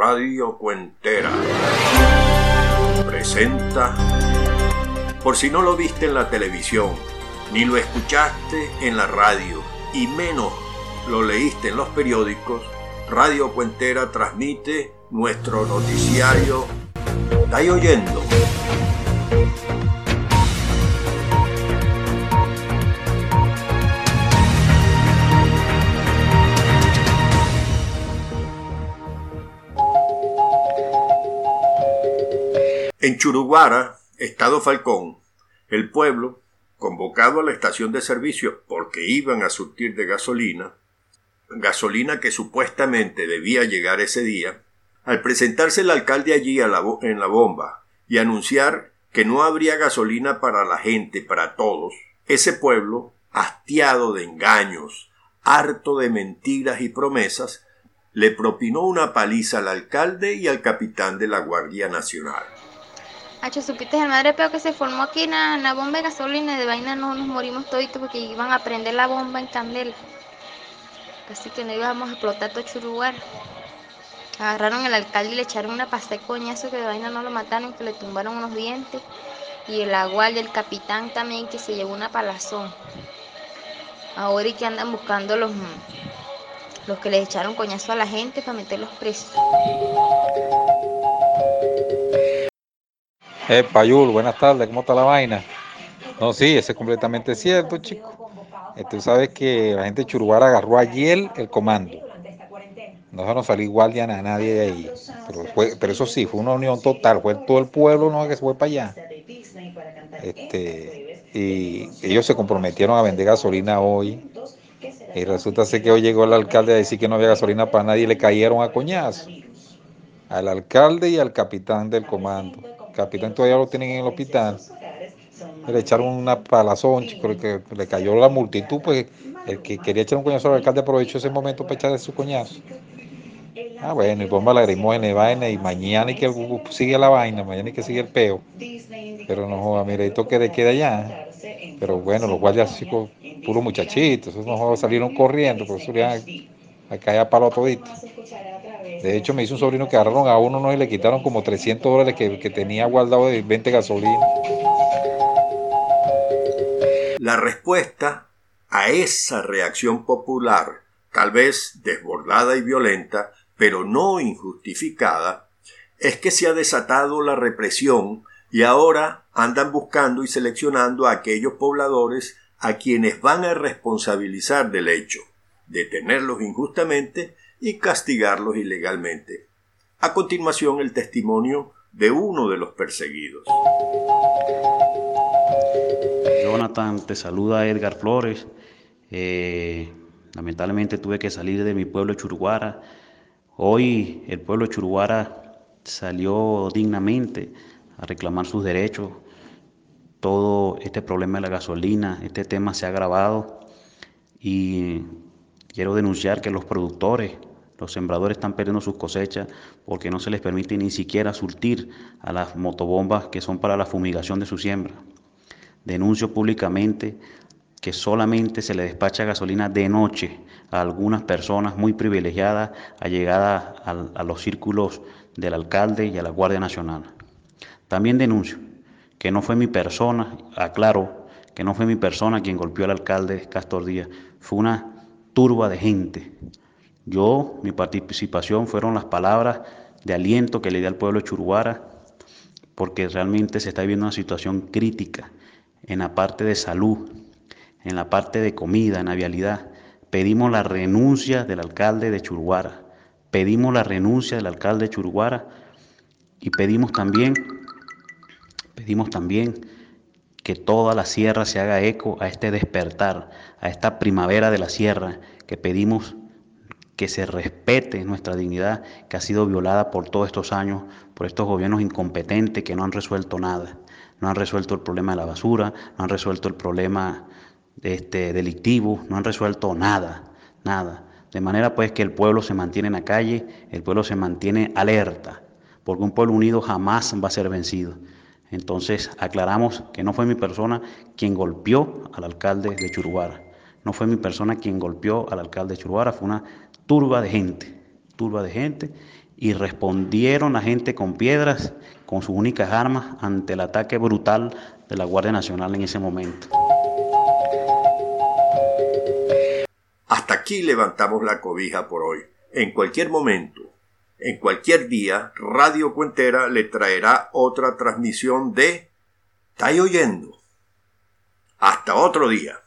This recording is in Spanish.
Radio Cuentera presenta, por si no lo viste en la televisión, ni lo escuchaste en la radio, y menos lo leíste en los periódicos, Radio Cuentera transmite nuestro noticiario. ¿Estáis oyendo? En Churuguara, Estado Falcón, el pueblo, convocado a la estación de servicio porque iban a surtir de gasolina, gasolina que supuestamente debía llegar ese día, al presentarse el alcalde allí en la bomba y anunciar que no habría gasolina para la gente, para todos, ese pueblo, hastiado de engaños, harto de mentiras y promesas, le propinó una paliza al alcalde y al capitán de la Guardia Nacional. Hacho, supiste el madre peo que se formó aquí en la, bomba de gasolina de vaina no nos morimos toditos porque iban a prender la bomba en candela. Así que no íbamos a explotar todo Churuguar. Agarraron al alcalde y le echaron una pasta de coñazo que de vaina no lo mataron, que le tumbaron unos dientes. Y el agual del capitán también que se llevó una palazón. Ahora y que andan buscando los, los que les echaron coñazo a la gente para meterlos presos. Eh, Payul, buenas tardes, ¿cómo está la vaina? No, sí, eso es completamente cierto, chico. Eh, tú sabes que la gente de Churubara agarró ayer el comando. No dejaron salir guardia a nadie de ahí. Pero, eso sí, fue una unión total. Fue todo el pueblo no que se fue para allá. Este, y ellos se comprometieron a vender gasolina hoy. Y resulta ser que hoy llegó el alcalde a decir que no había gasolina para nadie y le cayeron a coñazo. Al alcalde y al capitán del comando capitán todavía lo tienen en el hospital. Le echaron una palazón, chico, le cayó la multitud, pues el que quería echar un coñazo al alcalde aprovechó ese momento para echarle su coñazo. Ah, bueno, y bomba lagrimógena y vaina, y mañana y que sigue la vaina, mañana y que sigue el peo. Pero no joda, mira, y toque de queda allá. Pero bueno, los guardias chicos, puros muchachitos, esos no salieron corriendo, por eso ya a caer a palo todito. De hecho, me hizo un sobrino que agarraron a uno ¿no? y le quitaron como 300 dólares que, que tenía guardado de 20 gasolina. La respuesta a esa reacción popular, tal vez desbordada y violenta, pero no injustificada, es que se ha desatado la represión y ahora andan buscando y seleccionando a aquellos pobladores a quienes van a responsabilizar del hecho, detenerlos injustamente y castigarlos ilegalmente. A continuación, el testimonio de uno de los perseguidos. Jonathan, te saluda Edgar Flores. Eh, lamentablemente tuve que salir de mi pueblo Churuguara. Hoy el pueblo Churuguara salió dignamente a reclamar sus derechos. Todo este problema de la gasolina, este tema se ha agravado y quiero denunciar que los productores los sembradores están perdiendo sus cosechas porque no se les permite ni siquiera surtir a las motobombas que son para la fumigación de su siembra. Denuncio públicamente que solamente se le despacha gasolina de noche a algunas personas muy privilegiadas allegadas a, a los círculos del alcalde y a la Guardia Nacional. También denuncio que no fue mi persona, aclaro, que no fue mi persona quien golpeó al alcalde Castor Díaz, fue una turba de gente yo, mi participación fueron las palabras de aliento que le di al pueblo de Churuara, porque realmente se está viviendo una situación crítica en la parte de salud, en la parte de comida, en la vialidad. Pedimos la renuncia del alcalde de Churuara, pedimos la renuncia del alcalde de Churuara y pedimos también, pedimos también que toda la sierra se haga eco a este despertar, a esta primavera de la sierra que pedimos que se respete nuestra dignidad que ha sido violada por todos estos años, por estos gobiernos incompetentes que no han resuelto nada. No han resuelto el problema de la basura, no han resuelto el problema este, delictivo, no han resuelto nada, nada. De manera pues que el pueblo se mantiene en la calle, el pueblo se mantiene alerta, porque un pueblo unido jamás va a ser vencido. Entonces aclaramos que no fue mi persona quien golpeó al alcalde de Churuara, no fue mi persona quien golpeó al alcalde de Churuara, fue una turba de gente, turba de gente, y respondieron la gente con piedras, con sus únicas armas, ante el ataque brutal de la Guardia Nacional en ese momento. Hasta aquí levantamos la cobija por hoy. En cualquier momento, en cualquier día, Radio Cuentera le traerá otra transmisión de ¿Estáis oyendo? Hasta otro día.